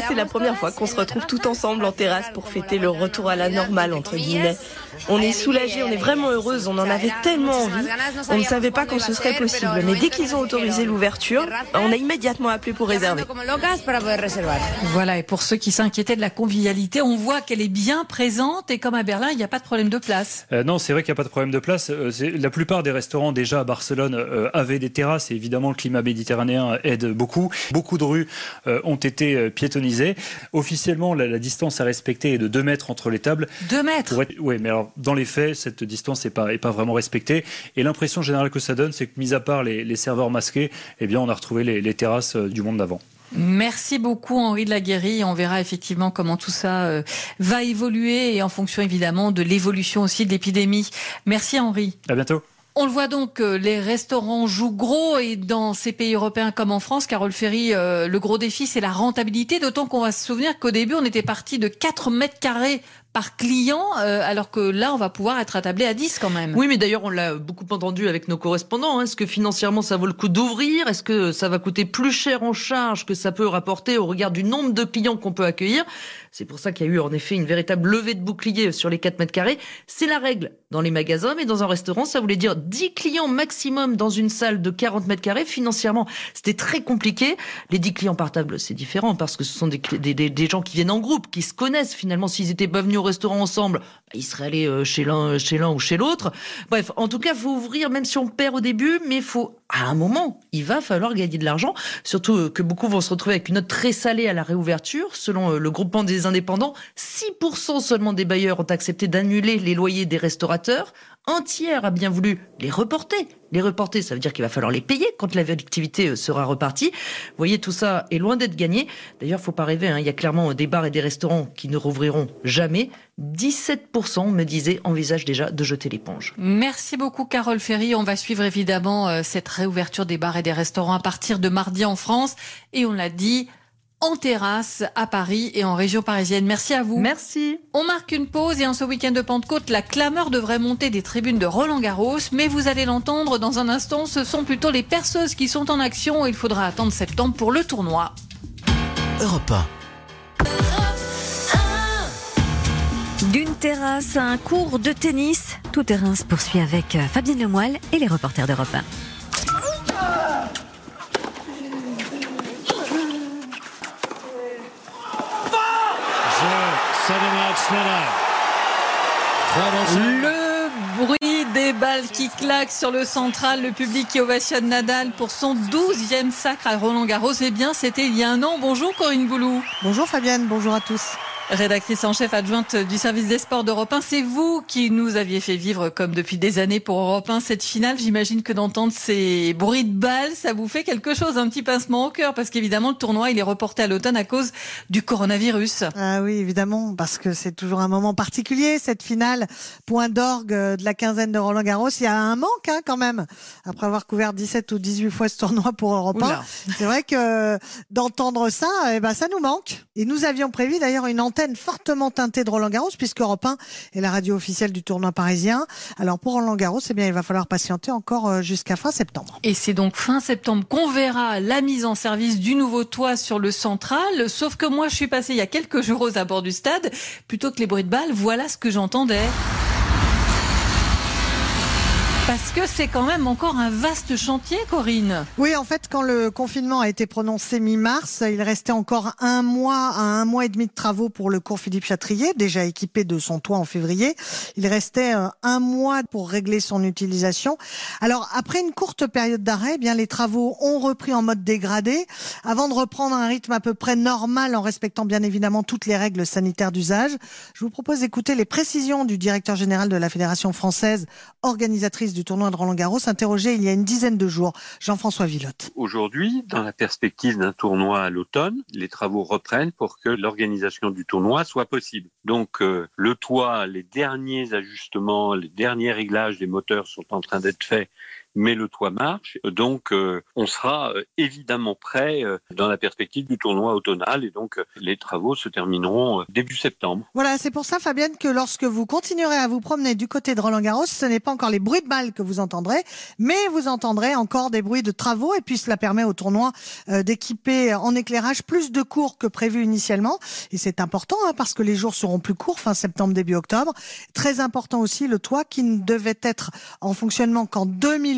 c'est la première fois qu'on se retrouve tout ensemble en terrasse pour fêter le retour à la normale, entre guillemets. On est soulagé, on est vraiment heureuse, on en avait tellement envie. On ne savait pas quand ce serait possible, mais dès qu'ils ont autorisé l'ouverture, on a immédiatement appelé pour réserver. Voilà, et pour ceux qui s'inquiétaient de la convivialité, on voit qu'elle est bien présente et comme à Berlin, il n'y a pas de problème de place. Euh, non, c'est vrai qu'il n'y a pas de problème de place. Euh, la plupart des restaurants déjà à Barcelone euh, avaient des terrasses et évidemment le climat méditerranéen aide beaucoup. Beaucoup de rues ont été piétonnisées. Officiellement, la, distance à respecter est de 2 mètres entre les tables. 2 mètres Oui, mais alors dans les faits, cette distance n'est pas, est pas vraiment respectée. Et l'impression générale que ça donne, c'est que mis à part les, serveurs masqués, eh bien, on a retrouvé les, les terrasses du monde d'avant. Merci beaucoup Henri de la Guérie. On verra effectivement comment tout ça euh, va évoluer et en fonction évidemment de l'évolution aussi de l'épidémie. Merci Henri. À bientôt. On le voit donc, euh, les restaurants jouent gros et dans ces pays européens comme en France, Carole Ferry, euh, le gros défi c'est la rentabilité, d'autant qu'on va se souvenir qu'au début on était parti de 4 mètres carrés par client, euh, alors que là, on va pouvoir être attablé à 10 quand même. Oui, mais d'ailleurs, on l'a beaucoup entendu avec nos correspondants. Hein. Est-ce que financièrement, ça vaut le coup d'ouvrir? Est-ce que ça va coûter plus cher en charge que ça peut rapporter au regard du nombre de clients qu'on peut accueillir? C'est pour ça qu'il y a eu en effet une véritable levée de bouclier sur les 4 mètres carrés. C'est la règle dans les magasins, mais dans un restaurant, ça voulait dire 10 clients maximum dans une salle de 40 mètres carrés. Financièrement, c'était très compliqué. Les 10 clients par table, c'est différent parce que ce sont des, des, gens qui viennent en groupe, qui se connaissent finalement. S'ils étaient pas venus restaurant ensemble, ils seraient allés euh, chez l'un, chez l'un ou chez l'autre. Bref, en tout cas, faut ouvrir, même si on perd au début, mais faut à un moment, il va falloir gagner de l'argent, surtout euh, que beaucoup vont se retrouver avec une note très salée à la réouverture. Selon euh, le groupement des indépendants, 6% seulement des bailleurs ont accepté d'annuler les loyers des restaurateurs. Un tiers a bien voulu les reporter. Les reporter, ça veut dire qu'il va falloir les payer quand la l'activité euh, sera repartie. Vous voyez, tout ça est loin d'être gagné. D'ailleurs, faut pas rêver, hein, il y a clairement des bars et des restaurants qui ne rouvriront jamais. 17% me disaient envisagent déjà de jeter l'éponge. Merci beaucoup Carole Ferry. On va suivre évidemment euh, cette réouverture des bars et des restaurants à partir de mardi en France. Et on l'a dit, en terrasse à Paris et en région parisienne. Merci à vous. Merci. On marque une pause et en ce week-end de Pentecôte, la clameur devrait monter des tribunes de Roland Garros, mais vous allez l'entendre dans un instant, ce sont plutôt les perceuses qui sont en action. Il faudra attendre septembre pour le tournoi. Europe D'une terrasse à un cours de tennis, tout terrain se poursuit avec Fabienne Lemoyle et les reporters d'Europe 1. Le bruit des balles qui claquent sur le central, le public qui ovationne Nadal pour son 12e sacre à Roland Garros. Eh bien, c'était il y a un an. Bonjour Corinne Boulou. Bonjour Fabienne, bonjour à tous rédactrice en chef adjointe du service des sports d'Europe 1. C'est vous qui nous aviez fait vivre, comme depuis des années pour Europe 1, cette finale. J'imagine que d'entendre ces bruits de balles, ça vous fait quelque chose, un petit pincement au cœur, parce qu'évidemment, le tournoi, il est reporté à l'automne à cause du coronavirus. Ah oui, évidemment, parce que c'est toujours un moment particulier, cette finale, point d'orgue de la quinzaine de Roland Garros. Il y a un manque, hein, quand même, après avoir couvert 17 ou 18 fois ce tournoi pour Europe 1. C'est vrai que d'entendre ça, eh ben, ça nous manque. Et nous avions prévu d'ailleurs une antenne fortement teintée de Roland Garros, puisque Europe 1 est la radio officielle du tournoi parisien. Alors pour Roland Garros, eh bien, il va falloir patienter encore euh, jusqu'à fin septembre. Et c'est donc fin septembre qu'on verra la mise en service du nouveau toit sur le central. Sauf que moi, je suis passé il y a quelques jours aux abords du stade. Plutôt que les bruits de balles, voilà ce que j'entendais. Parce que c'est quand même encore un vaste chantier, Corinne. Oui, en fait, quand le confinement a été prononcé mi-mars, il restait encore un mois à un mois et demi de travaux pour le cours Philippe Chatrier, déjà équipé de son toit en février. Il restait euh, un mois pour régler son utilisation. Alors, après une courte période d'arrêt, eh bien les travaux ont repris en mode dégradé, avant de reprendre un rythme à peu près normal en respectant bien évidemment toutes les règles sanitaires d'usage. Je vous propose d'écouter les précisions du directeur général de la Fédération française, organisatrice du tournoi de Roland Garros, interrogé il y a une dizaine de jours. Jean-François Villotte. Aujourd'hui, dans la perspective d'un tournoi à l'automne, les travaux reprennent pour que l'organisation du tournoi soit possible. Donc euh, le toit, les derniers ajustements, les derniers réglages des moteurs sont en train d'être faits mais le toit marche. Donc, euh, on sera euh, évidemment prêt euh, dans la perspective du tournoi automnal et donc les travaux se termineront début septembre. Voilà, c'est pour ça, Fabienne, que lorsque vous continuerez à vous promener du côté de Roland Garros, ce n'est pas encore les bruits de balles que vous entendrez, mais vous entendrez encore des bruits de travaux et puis cela permet au tournoi d'équiper en éclairage plus de cours que prévu initialement. Et c'est important hein, parce que les jours seront plus courts, fin septembre, début octobre. Très important aussi le toit qui ne devait être en fonctionnement qu'en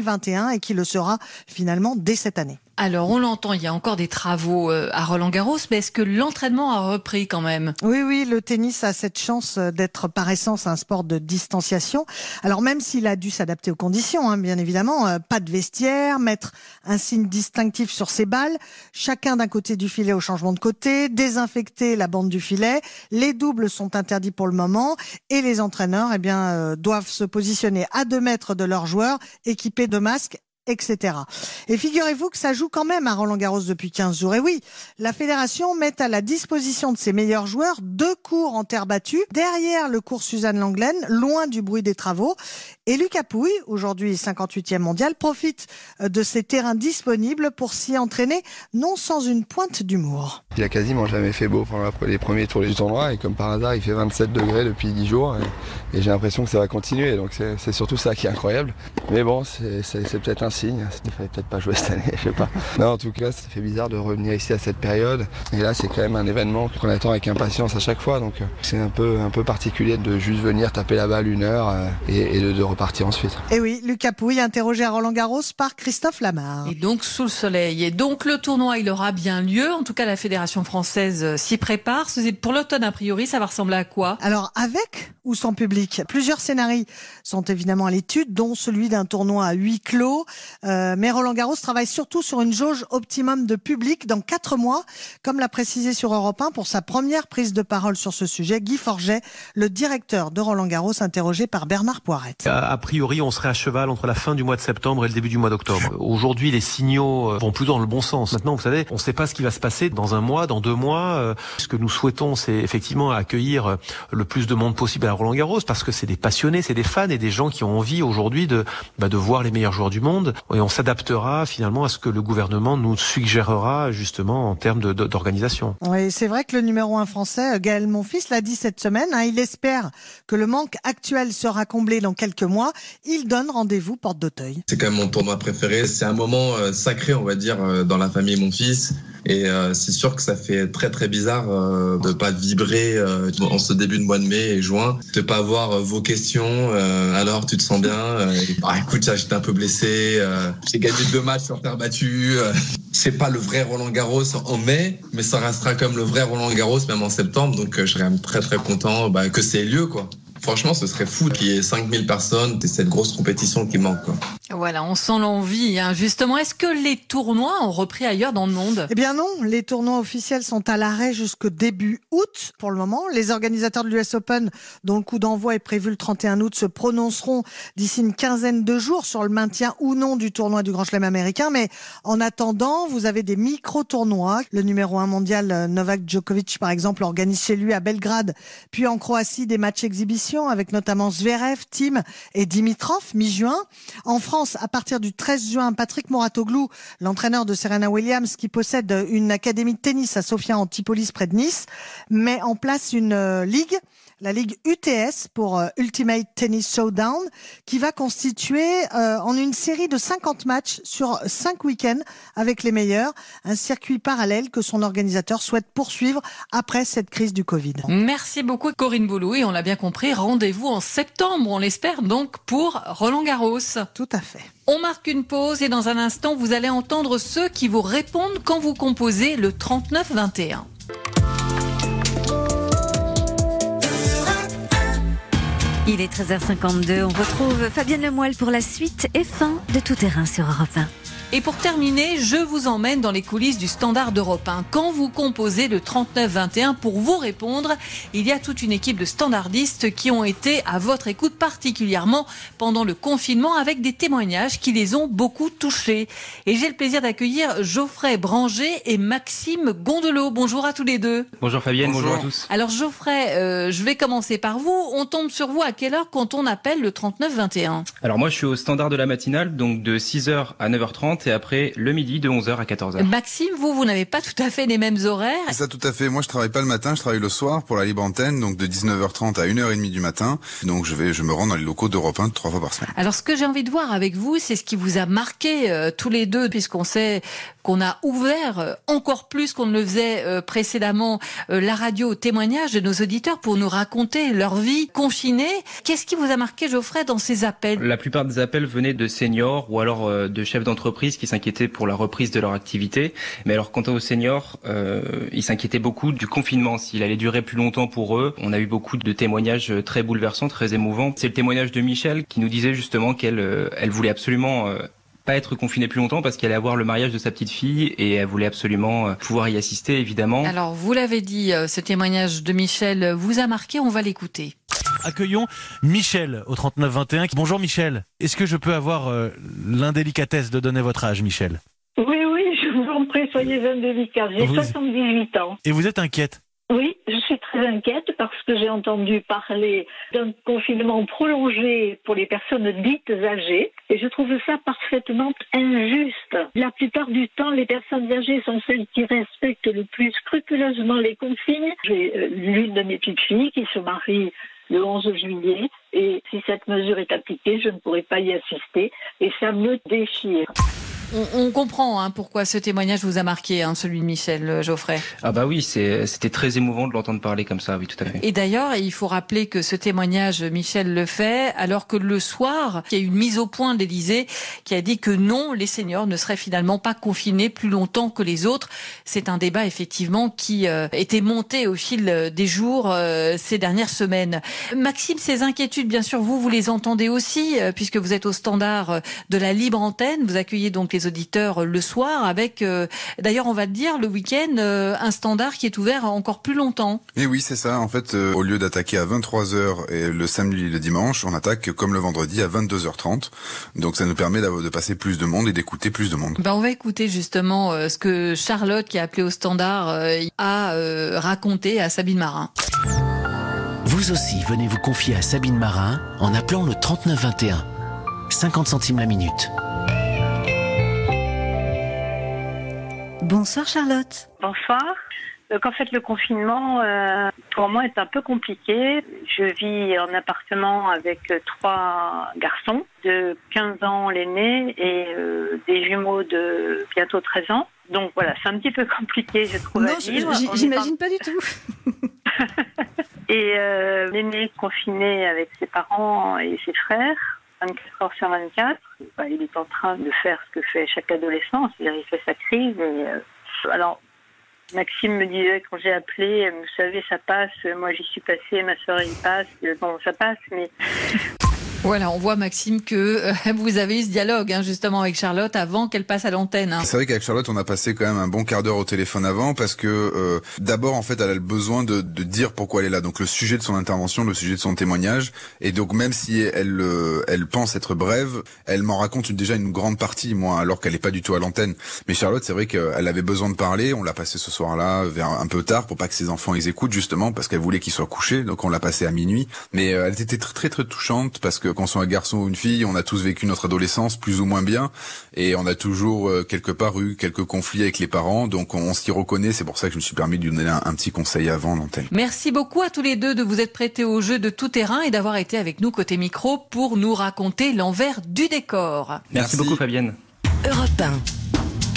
2021 et qui le sera finalement dès cette année. Alors, on l'entend, il y a encore des travaux euh, à Roland Garros, mais est-ce que l'entraînement a repris quand même? Oui, oui, le tennis a cette chance euh, d'être par essence un sport de distanciation. Alors, même s'il a dû s'adapter aux conditions, hein, bien évidemment, euh, pas de vestiaire, mettre un signe distinctif sur ses balles, chacun d'un côté du filet au changement de côté, désinfecter la bande du filet, les doubles sont interdits pour le moment, et les entraîneurs, eh bien, doivent se positionner à deux mètres de leurs joueurs, équipés de masques Et figurez-vous que ça joue quand même à Roland Garros depuis 15 jours. Et oui, la fédération met à la disposition de ses meilleurs joueurs deux cours en terre battue, derrière le cours Suzanne Langlaine, loin du bruit des travaux. Et Lucas Pouille, aujourd'hui 58e mondial, profite euh, de ces terrains disponibles pour s'y entraîner, non sans une pointe d'humour. Il a quasiment jamais fait beau pendant les premiers tours du tournoi et comme par hasard il fait 27 degrés depuis 10 jours et, j'ai l'impression que ça va continuer donc c'est surtout ça qui est incroyable. Mais bon c'est peut-être un signe, il fallait peut-être pas jouer cette année, [laughs] je sais pas. Non en tout cas ça fait bizarre de revenir ici à cette période et là c'est quand même un événement qu'on attend avec impatience à chaque fois donc euh, c'est un peu, un peu particulier de juste venir taper la balle une heure euh, et, de, de repartir ensuite. Et oui, Lucas Pouille interrogé à Roland Garros par Christophe Lamar. Et donc sous le soleil. Et donc le tournoi il aura bien lieu, en tout cas la fédération française euh, s'y prépare. Pour l'automne, a priori, ça va ressembler à quoi? Alors, avec ou sans public? Plusieurs scénarios sont évidemment à l'étude, dont celui d'un tournoi à huis clos. Euh, mais Roland Garros travaille surtout sur une jauge optimum de public dans quatre mois, comme l'a précisé sur Europe 1 pour sa première prise de parole sur ce sujet, Guy Forget, le directeur de Roland Garros, interrogé par Bernard Poirette. A, priori, on serait à cheval entre la fin du mois de septembre et le début du mois d'octobre. Aujourd'hui, les signaux euh, vont plus dans le bon sens. Maintenant, vous savez, on ne sait pas ce qui va se passer dans un mois, dans deux mois. Euh, ce que nous souhaitons, c'est effectivement accueillir le plus de monde possible à Roland Garros parce que c'est des passionnés, c'est des fans et des gens qui ont envie aujourd'hui de, bah, de voir les meilleurs joueurs du monde. Et on s'adaptera finalement à ce que le gouvernement nous suggérera justement en termes d'organisation. Oui, c'est vrai que le numéro un français, Gaël Monfils, l'a dit cette semaine. Hein, il espère que le manque actuel sera comblé dans quelques mois. Il donne rendez-vous porte d'Auteuil. C'est quand même mon tournoi préféré. C'est un moment euh, sacré, on va dire, euh, dans la famille Monfils. Et c'est sûr que ça fait très très bizarre euh, de pas vibrer euh, en ce début de mois de mai et juin, de pas avoir euh, vos questions. Euh, alors tu te sens bien bah, Écoute, j'étais un peu blessé. J'ai gagné deux matchs sur terre battue. c'est pas le vrai Roland Garros en mai, mais ça restera comme le vrai Roland Garros même en septembre. Donc je serais très très content bah, que c'est lieu quoi. Franchement, ce serait fou qu'il y ait 5000 personnes et cette grosse compétition qui manque. Quoi. Voilà, on sent l'envie. Hein. Justement, est-ce que les tournois ont repris ailleurs dans le monde? Eh bien non, les tournois officiels sont à l'arrêt jusqu'au début août pour le moment. Les organisateurs de l'US Open, dont le coup d'envoi est prévu le 31 août, se prononceront d'ici une quinzaine de jours sur le maintien ou non du tournoi du Grand Chelem américain. Mais en attendant, vous avez des micro-tournois. Le numéro un mondial, euh, Novak Djokovic, par exemple, organise chez lui à Belgrade, puis en Croatie des matchs exhibition avec notamment Zverev, Tim et Dimitrov mi-juin. En France, à partir du 13 juin, Patrick Moratoglou, l'entraîneur de Serena Williams, qui possède une académie de tennis à Sofia Antipolis près de Nice, met en place une euh, ligue la ligue UTS pour euh, Ultimate Tennis Showdown, qui va constituer euh, en une série de 50 matchs sur 5 week-ends avec les meilleurs, un circuit parallèle que son organisateur souhaite poursuivre après cette crise du Covid. Merci beaucoup Corinne Boulou et on l'a bien compris, rendez-vous en septembre, on l'espère donc pour Roland Garros. Tout à fait. On marque une pause et dans un instant, vous allez entendre ceux qui vous répondent quand vous composez le 3921. Il est 13h52. On retrouve Fabienne Lemoyle pour la suite et fin de Tout Terrain sur Europe 1. Et pour terminer, je vous emmène dans les coulisses du standard d'Europe 1. Quand vous composez le 39-21 pour vous répondre, il y a toute une équipe de standardistes qui ont été à votre écoute particulièrement pendant le confinement avec des témoignages qui les ont beaucoup touchés. Et j'ai le plaisir d'accueillir Geoffrey Branger et Maxime Gondelot. Bonjour à tous les deux. Bonjour Fabienne, bonjour, à tous. Alors Geoffrey, euh, je vais commencer par vous. On tombe sur vous à quelle heure quand on appelle le 39-21 Alors moi je suis au standard de la matinale, donc de 6h à 9h30 et après le midi de 11h à 14h. Maxime, vous, vous n'avez pas tout à fait les mêmes horaires. C'est ça, tout à fait. Moi, je travaille pas le matin, je travaille le soir pour la libre antenne, donc de 19h30 à 1h30 du matin. Donc, je vais, je me rends dans les locaux d'Europe 1 trois fois par semaine. Alors, ce que j'ai envie de voir avec vous, c'est ce qui vous a marqué euh, tous les deux, puisqu'on sait qu'on a ouvert euh, encore plus qu'on ne le faisait euh, précédemment la radio au témoignage de nos auditeurs pour nous raconter leur vie confinée. Qu'est-ce qui vous a marqué, Geoffrey, dans ces appels? La plupart des appels venaient de seniors ou alors de chefs d'entreprise qui s'inquiétaient pour la reprise de leur activité. Mais alors quant aux seniors, euh, ils s'inquiétaient beaucoup du confinement, s'il allait durer plus longtemps pour eux. On a eu beaucoup de témoignages très bouleversants, très émouvants. C'est le témoignage de Michel qui nous disait justement qu'elle euh, elle voulait absolument euh, pas être confinée plus longtemps parce qu'elle allait avoir le mariage de sa petite fille et elle voulait absolument euh, pouvoir y assister évidemment. Alors vous l'avez dit, ce témoignage de Michel vous a marqué, on va l'écouter. Accueillons Michel au 3921. Bonjour Michel. Est-ce que je peux avoir euh, l'indélicatesse de donner votre âge, Michel? Oui, oui, je vous en prie, soyez indélicat. J'ai 78 ans. Et vous êtes inquiète? Oui, je suis très inquiète parce que j'ai entendu parler d'un confinement prolongé pour les personnes dites âgées et je trouve ça parfaitement injuste. La plupart du temps, les personnes âgées sont celles qui respectent le plus scrupuleusement les consignes. J'ai euh, l'une de mes petites filles qui se marie le 11 juillet. Et si cette mesure est appliquée, je ne pourrai pas y assister. Et ça me déchire. On, comprend hein, pourquoi ce témoignage vous a marqué, hein, celui de Michel euh, Geoffrey. Ah bah oui, c'était très émouvant de l'entendre parler comme ça, oui, tout à fait. Et d'ailleurs, il faut rappeler que ce témoignage, Michel le fait, alors que le soir, il y a eu une mise au point de l'Élysée qui a dit que non, les seniors ne seraient finalement pas confinés plus longtemps que les autres. C'est un débat effectivement qui euh, était monté au fil des jours euh, ces dernières semaines. Maxime, ces inquiétudes, bien sûr, vous, vous les entendez aussi, puisque vous êtes au standard de la libre antenne. Vous accueillez donc les auditeurs le soir avec, euh, d'ailleurs, on va le dire, le week-end, euh, un standard qui est ouvert encore plus longtemps. Et oui, c'est ça. En fait, euh, au lieu d'attaquer à 23h et le samedi et le dimanche, on attaque comme le vendredi à 22h30. Donc ça nous permet de passer plus de monde et d'écouter plus de monde. Ben, on va écouter justement ce que Charlotte, qui a appelé au standard, a raconté à Sabine Marin. Vous aussi, venez vous confier à Sabine Marin en appelant le 3921. 50 centimes la minute. Bonsoir Charlotte. Bonsoir. Donc en fait le confinement euh, pour moi est un peu compliqué. Je vis en appartement avec trois garçons de 15 ans l'aîné et euh, des jumeaux de bientôt 13 ans. Donc voilà, c'est un petit peu compliqué je trouve non, J'imagine pas... du tout. [laughs] et euh, l'aîné confiné avec ses parents et ses frères. 24 heures sur 24. Bah, il est en train de faire ce que fait chaque adolescent, c'est-à-dire il fait sa crise. Euh, alors, Maxime me disait quand j'ai appelé, vous savez, ça passe, moi j'y suis passée, ma soeur y passe, bon, ça passe, mais voilà, on voit Maxime que euh, vous avez eu ce dialogue hein, justement avec Charlotte avant qu'elle passe à l'antenne. Hein. C'est vrai qu'avec Charlotte, on a passé quand même un bon quart d'heure au téléphone avant parce que euh, d'abord en fait, elle a le besoin de, de, dire pourquoi elle est là. Donc le sujet de son intervention, le sujet de son témoignage, et donc même si elle euh, elle pense être brève, elle m'en raconte déjà une grande partie, moi, alors qu'elle est pas du tout à l'antenne. Mais Charlotte, c'est vrai qu'elle avait besoin de parler. On l'a passé ce soir-là vers un peu tard pour pas que ses enfants ils écoutent justement parce qu'elle voulait qu'ils soient couchés. Donc on l'a passé à minuit. Mais elle était très très très touchante parce que qu'on soit un garçon ou une fille, on a tous vécu notre adolescence plus ou moins bien, et on a toujours euh, quelque part eu quelques conflits avec les parents, donc on, s'y reconnaît. C'est pour ça que je me suis permis de lui donner un, petit conseil avant l'antenne. Merci beaucoup à tous les deux de vous être prêtés au jeu de tout terrain et d'avoir été avec nous côté micro pour nous raconter l'envers du décor. Merci, beaucoup Fabienne. Europe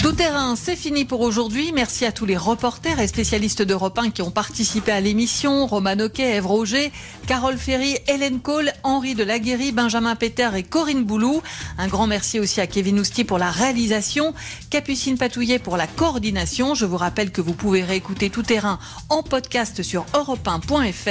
tout terrain, c'est fini pour aujourd'hui. Merci à tous les reporters et spécialistes d'Europe 1 qui ont participé à l'émission. Roman Oquet, Ève Roger, Carole Ferry, Hélène Cole, Henri de Laguéry, Benjamin Péter et Corinne Boulou. Un grand merci aussi à Kevin Ousti pour la réalisation, Capucine Patouillet pour la coordination. Je vous rappelle que vous pouvez réécouter Tout terrain en podcast sur europe1.fr.